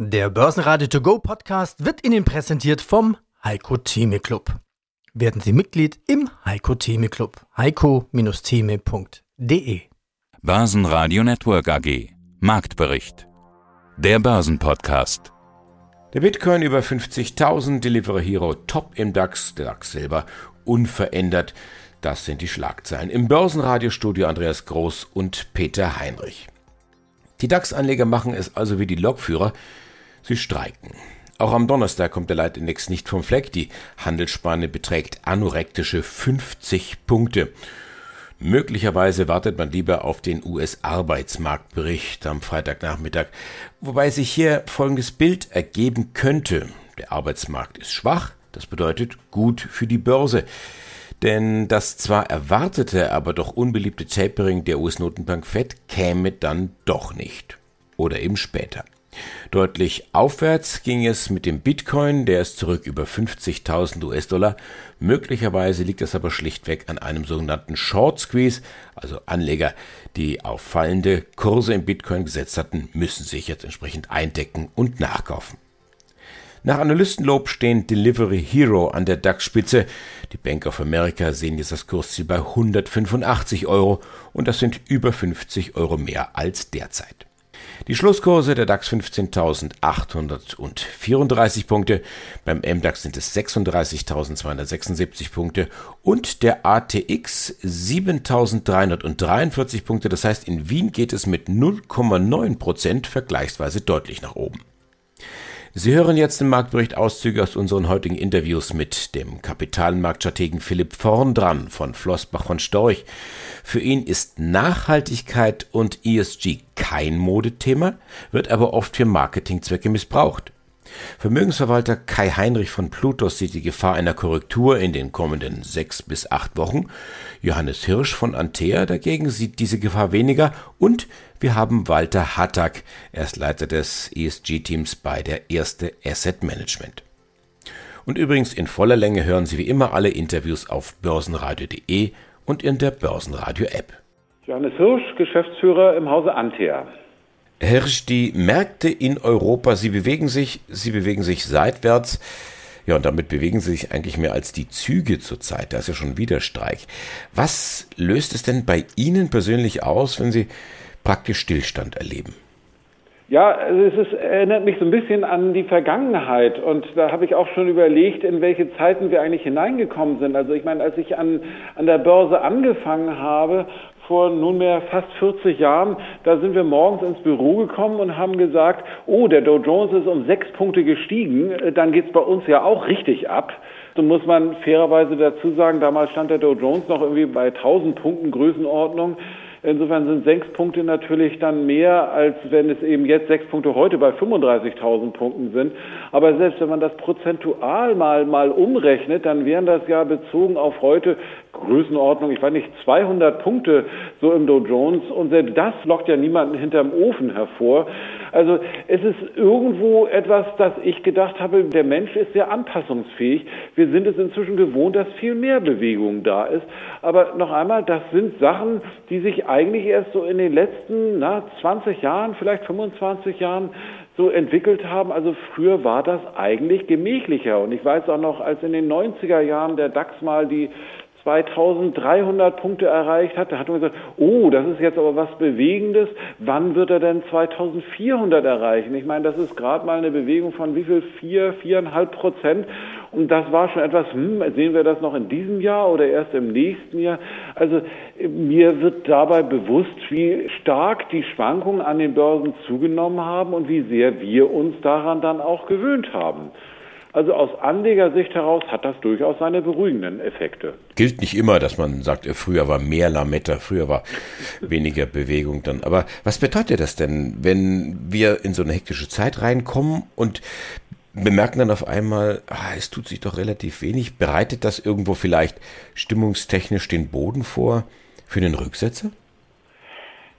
Der Börsenradio To Go Podcast wird Ihnen präsentiert vom Heiko Theme Club. Werden Sie Mitglied im Heiko Theme Club. heiko-theme.de Börsenradio Network AG Marktbericht Der Börsenpodcast Der Bitcoin über 50.000, Delivery Hero top im DAX, der DAX selber unverändert. Das sind die Schlagzeilen. Im Börsenradiostudio Andreas Groß und Peter Heinrich. Die DAX-Anleger machen es also wie die Lokführer. Sie streiken. Auch am Donnerstag kommt der Leitindex nicht vom Fleck. Die Handelsspanne beträgt anorektische 50 Punkte. Möglicherweise wartet man lieber auf den US-Arbeitsmarktbericht am Freitagnachmittag, wobei sich hier folgendes Bild ergeben könnte. Der Arbeitsmarkt ist schwach, das bedeutet gut für die Börse. Denn das zwar erwartete, aber doch unbeliebte Tapering der US-Notenbank Fed käme dann doch nicht. Oder eben später. Deutlich aufwärts ging es mit dem Bitcoin, der ist zurück über 50.000 US-Dollar. Möglicherweise liegt das aber schlichtweg an einem sogenannten Short Squeeze, also Anleger, die auf fallende Kurse im Bitcoin gesetzt hatten, müssen sich jetzt entsprechend eindecken und nachkaufen. Nach Analystenlob stehen Delivery Hero an der DAX-Spitze. Die Bank of America sehen jetzt das Kursziel bei 185 Euro und das sind über 50 Euro mehr als derzeit. Die Schlusskurse der DAX 15.834 Punkte, beim MDAX sind es 36.276 Punkte und der ATX 7.343 Punkte. Das heißt, in Wien geht es mit 0,9 Prozent vergleichsweise deutlich nach oben. Sie hören jetzt im Marktbericht Auszüge aus unseren heutigen Interviews mit dem Kapitalmarktstrategen Philipp Vorndran von Flossbach von Storch. Für ihn ist Nachhaltigkeit und ESG kein Modethema, wird aber oft für Marketingzwecke missbraucht. Vermögensverwalter Kai Heinrich von Plutos sieht die Gefahr einer Korrektur in den kommenden sechs bis acht Wochen. Johannes Hirsch von Antea dagegen sieht diese Gefahr weniger und wir haben Walter Hattack, er ist Leiter des ESG-Teams bei der Erste Asset Management. Und übrigens in voller Länge hören Sie wie immer alle Interviews auf börsenradio.de und in der Börsenradio-App. Johannes Hirsch, Geschäftsführer im Hause Antea. Hirsch, die Märkte in Europa, sie bewegen sich, sie bewegen sich seitwärts. Ja, und damit bewegen sie sich eigentlich mehr als die Züge zurzeit. Da ist ja schon wieder Streik. Was löst es denn bei Ihnen persönlich aus, wenn Sie praktisch Stillstand erleben? Ja, also es ist, erinnert mich so ein bisschen an die Vergangenheit und da habe ich auch schon überlegt, in welche Zeiten wir eigentlich hineingekommen sind. Also ich meine, als ich an, an der Börse angefangen habe, vor nunmehr fast 40 Jahren, da sind wir morgens ins Büro gekommen und haben gesagt, oh, der Dow Jones ist um sechs Punkte gestiegen, äh, dann geht's bei uns ja auch richtig ab. So muss man fairerweise dazu sagen, damals stand der Dow Jones noch irgendwie bei 1000 Punkten Größenordnung. Insofern sind sechs Punkte natürlich dann mehr, als wenn es eben jetzt sechs Punkte heute bei 35.000 Punkten sind. Aber selbst wenn man das prozentual mal, mal umrechnet, dann wären das ja bezogen auf heute Größenordnung, ich weiß nicht, 200 Punkte so im Dow Jones. Und selbst das lockt ja niemanden hinterm Ofen hervor. Also es ist irgendwo etwas, dass ich gedacht habe, der Mensch ist sehr anpassungsfähig. Wir sind es inzwischen gewohnt, dass viel mehr Bewegung da ist. Aber noch einmal, das sind Sachen, die sich eigentlich erst so in den letzten na, 20 Jahren, vielleicht 25 Jahren so entwickelt haben. Also früher war das eigentlich gemächlicher. Und ich weiß auch noch, als in den 90er Jahren der DAX mal die 2300 Punkte erreicht hat, da hat man gesagt, oh, das ist jetzt aber was Bewegendes. Wann wird er denn 2400 erreichen? Ich meine, das ist gerade mal eine Bewegung von wie viel? Vier, viereinhalb Prozent. Und das war schon etwas, hm, sehen wir das noch in diesem Jahr oder erst im nächsten Jahr? Also mir wird dabei bewusst, wie stark die Schwankungen an den Börsen zugenommen haben und wie sehr wir uns daran dann auch gewöhnt haben. Also aus Anlegersicht heraus hat das durchaus seine beruhigenden Effekte. Gilt nicht immer, dass man sagt, früher war mehr Lametta, früher war weniger Bewegung dann. Aber was bedeutet das denn, wenn wir in so eine hektische Zeit reinkommen und bemerken dann auf einmal, ah, es tut sich doch relativ wenig. Bereitet das irgendwo vielleicht stimmungstechnisch den Boden vor für den Rücksetzer?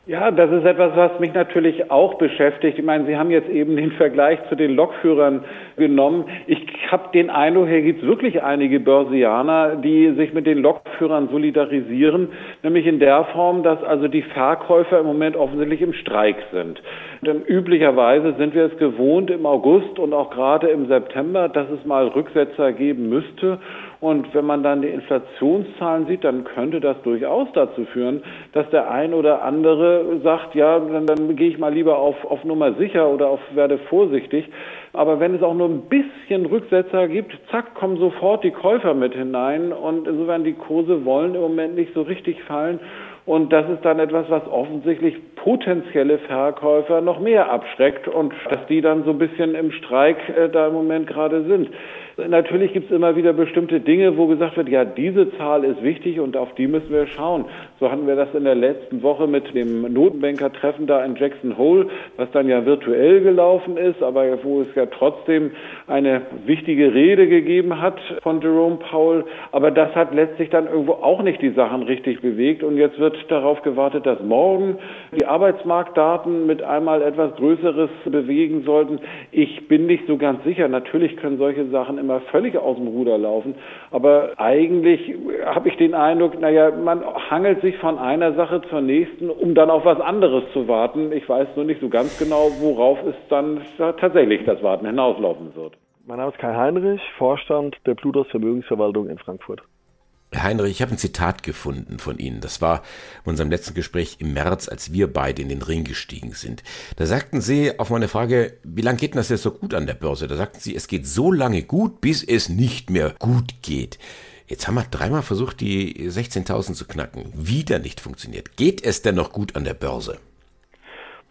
Ja, das ist etwas, was mich natürlich auch beschäftigt. Ich meine, Sie haben jetzt eben den Vergleich zu den Lokführern genommen. Ich habe den Eindruck, hier gibt es wirklich einige Börsianer, die sich mit den Lokführern solidarisieren, nämlich in der Form, dass also die Verkäufer im Moment offensichtlich im Streik sind. Denn üblicherweise sind wir es gewohnt im August und auch gerade im September, dass es mal Rücksetzer geben müsste. Und wenn man dann die Inflationszahlen sieht, dann könnte das durchaus dazu führen, dass der ein oder andere sagt, ja, dann, dann gehe ich mal lieber auf, auf Nummer sicher oder auf werde vorsichtig. Aber wenn es auch nur ein bisschen Rücksetzer gibt, zack, kommen sofort die Käufer mit hinein und insofern die Kurse wollen im Moment nicht so richtig fallen. Und das ist dann etwas, was offensichtlich potenzielle Verkäufer noch mehr abschreckt und dass die dann so ein bisschen im Streik äh, da im Moment gerade sind. Natürlich gibt es immer wieder bestimmte Dinge, wo gesagt wird, ja, diese Zahl ist wichtig und auf die müssen wir schauen. So hatten wir das in der letzten Woche mit dem Notenbanker-Treffen da in Jackson Hole, was dann ja virtuell gelaufen ist, aber wo es ja trotzdem eine wichtige Rede gegeben hat von Jerome Powell. Aber das hat letztlich dann irgendwo auch nicht die Sachen richtig bewegt. Und jetzt wird darauf gewartet, dass morgen die Arbeitsmarktdaten mit einmal etwas Größeres bewegen sollten. Ich bin nicht so ganz sicher. Natürlich können solche Sachen immer immer völlig aus dem Ruder laufen. Aber eigentlich habe ich den Eindruck, naja, man hangelt sich von einer Sache zur nächsten, um dann auf was anderes zu warten. Ich weiß nur nicht so ganz genau, worauf es dann tatsächlich das Warten hinauslaufen wird. Mein Name ist Kai Heinrich, Vorstand der Plutos Vermögensverwaltung in Frankfurt. Heinrich, ich habe ein Zitat gefunden von Ihnen. Das war in unserem letzten Gespräch im März, als wir beide in den Ring gestiegen sind. Da sagten Sie auf meine Frage, wie lange geht denn das jetzt so gut an der Börse? Da sagten Sie, es geht so lange gut, bis es nicht mehr gut geht. Jetzt haben wir dreimal versucht, die 16.000 zu knacken. Wieder nicht funktioniert. Geht es denn noch gut an der Börse?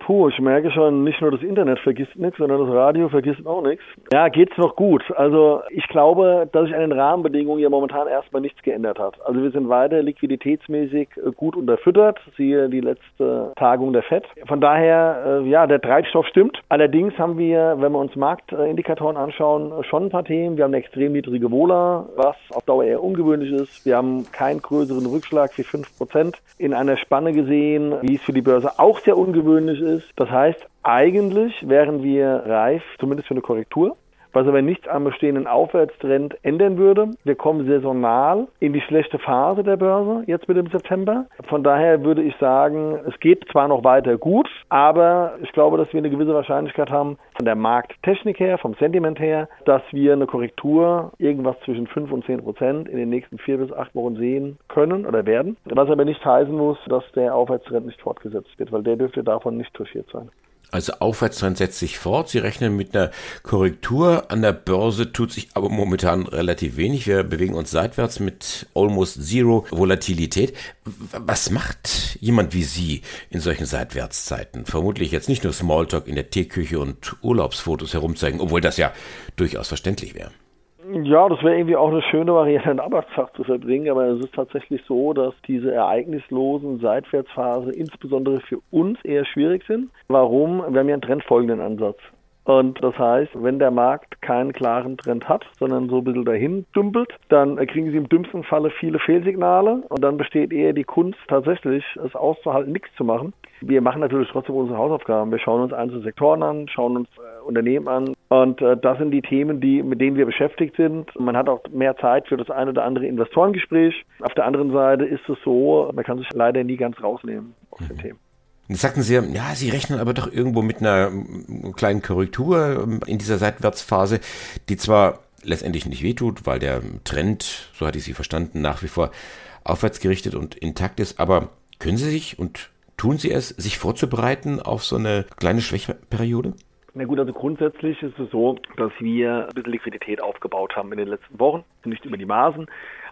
Puh, ich merke schon, nicht nur das Internet vergisst nichts, sondern das Radio vergisst auch nichts. Ja, geht's noch gut. Also ich glaube, dass sich an den Rahmenbedingungen ja momentan erstmal nichts geändert hat. Also wir sind weiter liquiditätsmäßig äh, gut unterfüttert, siehe die letzte Tagung der FED. Von daher, äh, ja, der Treibstoff stimmt. Allerdings haben wir, wenn wir uns Marktindikatoren anschauen, schon ein paar Themen. Wir haben eine extrem niedrige Wohler, was auf Dauer eher ungewöhnlich ist. Wir haben keinen größeren Rückschlag wie 5% in einer Spanne gesehen, wie es für die Börse auch sehr ungewöhnlich ist ist. Das heißt, eigentlich wären wir reif, zumindest für eine Korrektur was aber nichts am bestehenden Aufwärtstrend ändern würde. Wir kommen saisonal in die schlechte Phase der Börse jetzt mit dem September. Von daher würde ich sagen, es geht zwar noch weiter gut, aber ich glaube, dass wir eine gewisse Wahrscheinlichkeit haben, von der Markttechnik her, vom Sentiment her, dass wir eine Korrektur irgendwas zwischen 5 und 10 Prozent in den nächsten vier bis acht Wochen sehen können oder werden. Was aber nicht heißen muss, dass der Aufwärtstrend nicht fortgesetzt wird, weil der dürfte davon nicht touchiert sein. Also Aufwärtstrend setzt sich fort. Sie rechnen mit einer Korrektur. An der Börse tut sich aber momentan relativ wenig. Wir bewegen uns seitwärts mit almost zero Volatilität. Was macht jemand wie Sie in solchen Seitwärtszeiten? Vermutlich jetzt nicht nur Smalltalk in der Teeküche und Urlaubsfotos herumzeigen, obwohl das ja durchaus verständlich wäre. Ja, das wäre irgendwie auch eine schöne Variante, einen Arbeitstag zu verbringen, aber es ist tatsächlich so, dass diese ereignislosen Seitwärtsphasen insbesondere für uns eher schwierig sind. Warum? Wir haben ja einen trendfolgenden Ansatz. Und das heißt, wenn der Markt keinen klaren Trend hat, sondern so ein bisschen dahin dümpelt, dann kriegen Sie im dümmsten Falle viele Fehlsignale und dann besteht eher die Kunst tatsächlich, es auszuhalten, nichts zu machen. Wir machen natürlich trotzdem unsere Hausaufgaben. Wir schauen uns einzelne Sektoren an, schauen uns äh, Unternehmen an und äh, das sind die Themen, die, mit denen wir beschäftigt sind. Man hat auch mehr Zeit für das ein oder andere Investorengespräch. Auf der anderen Seite ist es so, man kann sich leider nie ganz rausnehmen aus den mhm. Themen. Jetzt sagten Sie, ja, Sie rechnen aber doch irgendwo mit einer kleinen Korrektur ähm, in dieser Seitwärtsphase, die zwar letztendlich nicht wehtut, weil der Trend, so hatte ich Sie verstanden, nach wie vor aufwärts gerichtet und intakt ist, aber können Sie sich und tun Sie es, sich vorzubereiten auf so eine kleine Schwächeperiode? Na gut, also grundsätzlich ist es so, dass wir ein bisschen Liquidität aufgebaut haben in den letzten Wochen. Nicht über die Maßen,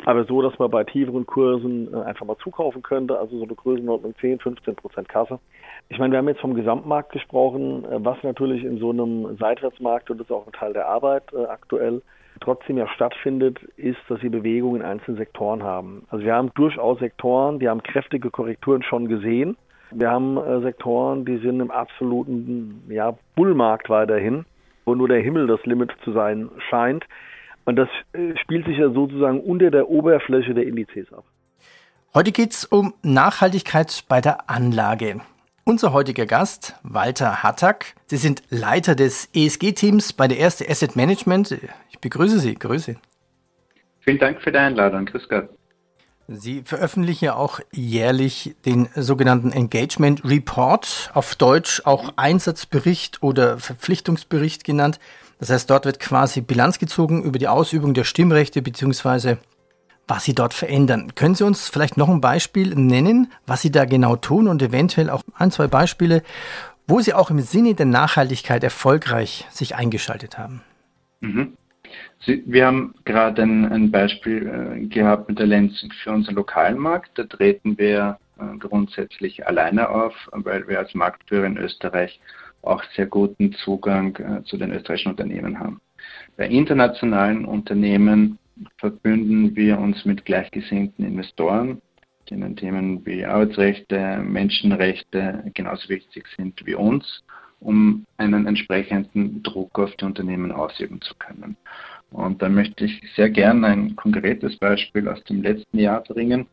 aber so, dass man bei tieferen Kursen äh, einfach mal zukaufen könnte. Also so eine Größenordnung 10, 15 Prozent Kasse. Ich meine, wir haben jetzt vom Gesamtmarkt gesprochen, äh, was natürlich in so einem Seitwärtsmarkt, und das ist auch ein Teil der Arbeit äh, aktuell, trotzdem ja stattfindet, ist, dass sie Bewegungen in einzelnen Sektoren haben. Also wir haben durchaus Sektoren, die haben kräftige Korrekturen schon gesehen. Wir haben äh, Sektoren, die sind im absoluten ja, Bullmarkt weiterhin, wo nur der Himmel das Limit zu sein scheint. Und das äh, spielt sich ja sozusagen unter der Oberfläche der Indizes ab. Heute geht es um Nachhaltigkeit bei der Anlage. Unser heutiger Gast, Walter Hattack. Sie sind Leiter des ESG-Teams bei der Erste Asset Management. Ich begrüße Sie. Grüße. Vielen Dank für die Einladung. Grüß Gott. Sie veröffentlichen ja auch jährlich den sogenannten Engagement Report, auf Deutsch auch Einsatzbericht oder Verpflichtungsbericht genannt. Das heißt, dort wird quasi Bilanz gezogen über die Ausübung der Stimmrechte beziehungsweise was Sie dort verändern. Können Sie uns vielleicht noch ein Beispiel nennen, was Sie da genau tun und eventuell auch ein, zwei Beispiele, wo Sie auch im Sinne der Nachhaltigkeit erfolgreich sich eingeschaltet haben? Mhm. Sie, wir haben gerade ein, ein Beispiel äh, gehabt mit der Lenzing für unseren lokalen Markt. Da treten wir äh, grundsätzlich alleine auf, weil wir als Marktführer in Österreich auch sehr guten Zugang äh, zu den österreichischen Unternehmen haben. Bei internationalen Unternehmen verbünden wir uns mit gleichgesinnten Investoren, denen Themen wie Arbeitsrechte, Menschenrechte genauso wichtig sind wie uns, um einen entsprechenden Druck auf die Unternehmen ausüben zu können. Und da möchte ich sehr gerne ein konkretes Beispiel aus dem letzten Jahr bringen.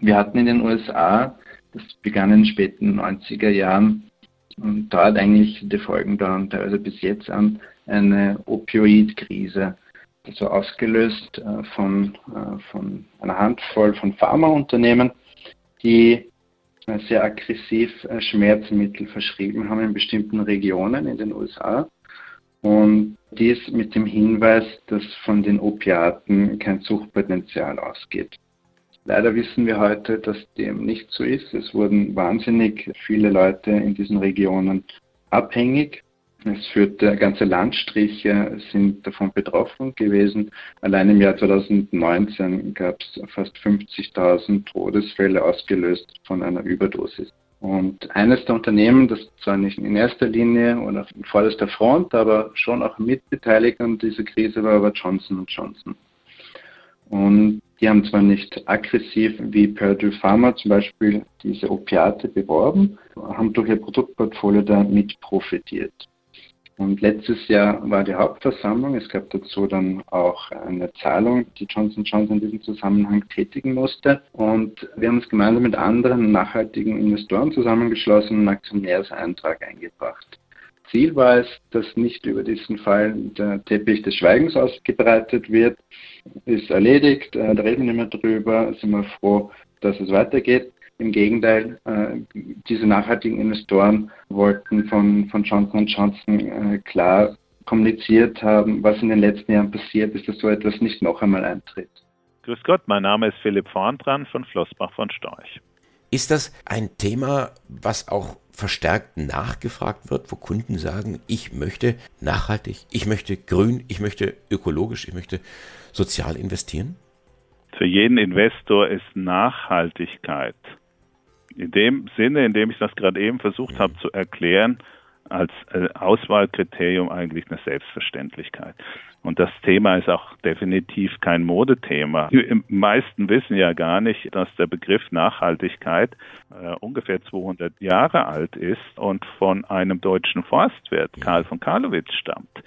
Wir hatten in den USA, das begann in den späten 90er Jahren, und dort eigentlich die Folgen dauern teilweise bis jetzt an, eine Opioidkrise. Also ausgelöst äh, von, äh, von einer Handvoll von Pharmaunternehmen, die äh, sehr aggressiv Schmerzmittel verschrieben haben in bestimmten Regionen in den USA. Und dies mit dem Hinweis, dass von den Opiaten kein Suchtpotenzial ausgeht. Leider wissen wir heute, dass dem nicht so ist. Es wurden wahnsinnig viele Leute in diesen Regionen abhängig. Es führte ganze Landstriche sind davon betroffen gewesen. Allein im Jahr 2019 gab es fast 50.000 Todesfälle ausgelöst von einer Überdosis. Und eines der Unternehmen, das zwar nicht in erster Linie oder in vorderster Front, aber schon auch mitbeteiligt an dieser Krise war, war Johnson Johnson. Und die haben zwar nicht aggressiv wie Purdue Pharma zum Beispiel diese Opiate beworben, haben durch ihr Produktportfolio da mit profitiert. Und letztes Jahr war die Hauptversammlung. Es gab dazu dann auch eine Zahlung, die Johnson Johnson in diesem Zusammenhang tätigen musste. Und wir haben uns gemeinsam mit anderen nachhaltigen Investoren zusammengeschlossen und einen Aktionärseintrag eingebracht. Ziel war es, dass nicht über diesen Fall der Teppich des Schweigens ausgebreitet wird. Ist erledigt, äh, da reden wir nicht mehr drüber, sind wir froh, dass es weitergeht. Im Gegenteil, äh, diese nachhaltigen Investoren wollten von, von Johnson Johnson äh, klar kommuniziert haben, was in den letzten Jahren passiert ist, dass so etwas nicht noch einmal eintritt. Grüß Gott, mein Name ist Philipp Vorndran von Flossbach von Storch. Ist das ein Thema, was auch verstärkt nachgefragt wird, wo Kunden sagen, ich möchte nachhaltig, ich möchte grün, ich möchte ökologisch, ich möchte sozial investieren? Für jeden Investor ist Nachhaltigkeit in dem Sinne, in dem ich das gerade eben versucht habe zu erklären, als äh, Auswahlkriterium eigentlich eine Selbstverständlichkeit. Und das Thema ist auch definitiv kein Modethema. Die meisten wissen ja gar nicht, dass der Begriff Nachhaltigkeit äh, ungefähr 200 Jahre alt ist und von einem deutschen Forstwirt, Karl von Karlowitz, stammt,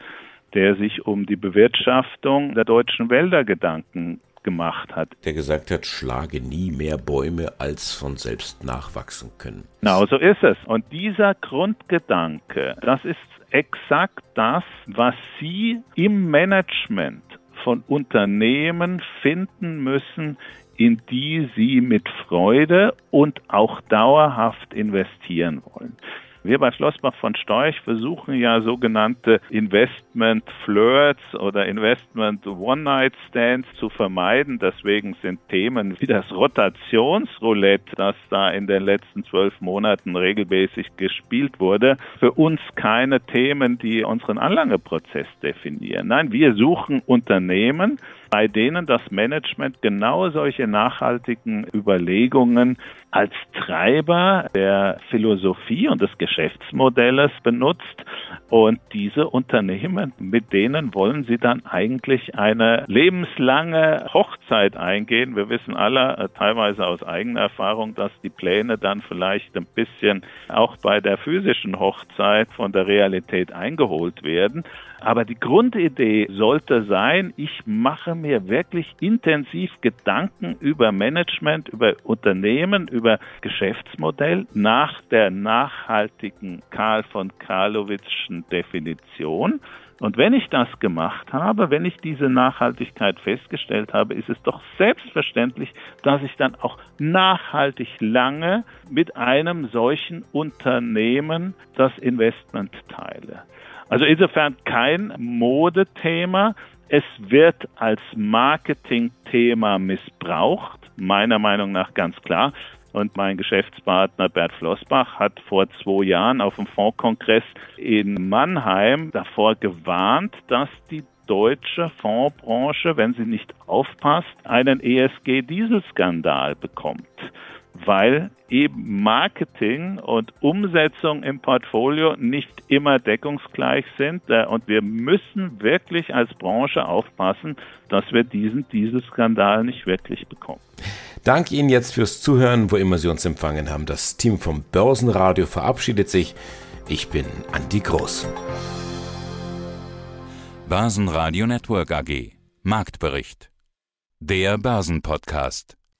der sich um die Bewirtschaftung der deutschen Wälder Gedanken gemacht hat. Der gesagt hat, schlage nie mehr Bäume, als von selbst nachwachsen können. Genau so ist es. Und dieser Grundgedanke, das ist exakt das, was Sie im Management von Unternehmen finden müssen, in die Sie mit Freude und auch dauerhaft investieren wollen. Wir bei Flossbach von Storch versuchen ja sogenannte Investment Flirts oder Investment One-Night-Stands zu vermeiden. Deswegen sind Themen wie das Rotationsroulette, das da in den letzten zwölf Monaten regelmäßig gespielt wurde, für uns keine Themen, die unseren Anlageprozess definieren. Nein, wir suchen Unternehmen, bei denen das Management genau solche nachhaltigen Überlegungen als Treiber der Philosophie und des Geschäftsmodells benutzt. Und diese Unternehmen, mit denen wollen sie dann eigentlich eine lebenslange Hochzeit eingehen. Wir wissen alle äh, teilweise aus eigener Erfahrung, dass die Pläne dann vielleicht ein bisschen auch bei der physischen Hochzeit von der Realität eingeholt werden. Aber die Grundidee sollte sein, ich mache mir wirklich intensiv Gedanken über Management, über Unternehmen, über Geschäftsmodell nach der nachhaltigen Karl von Karlowitzschen Definition. Und wenn ich das gemacht habe, wenn ich diese Nachhaltigkeit festgestellt habe, ist es doch selbstverständlich, dass ich dann auch nachhaltig lange mit einem solchen Unternehmen das Investment teile. Also insofern kein Modethema. Es wird als Marketingthema missbraucht, meiner Meinung nach ganz klar. Und mein Geschäftspartner Bert Flossbach hat vor zwei Jahren auf dem Fondskongress in Mannheim davor gewarnt, dass die deutsche Fondsbranche, wenn sie nicht aufpasst, einen ESG-Dieselskandal bekommt weil eben Marketing und Umsetzung im Portfolio nicht immer deckungsgleich sind. Äh, und wir müssen wirklich als Branche aufpassen, dass wir diesen Dieselskandal nicht wirklich bekommen. Danke Ihnen jetzt fürs Zuhören, wo immer Sie uns empfangen haben. Das Team vom Börsenradio verabschiedet sich. Ich bin Andi Groß. Börsenradio Network AG. Marktbericht. Der Börsenpodcast.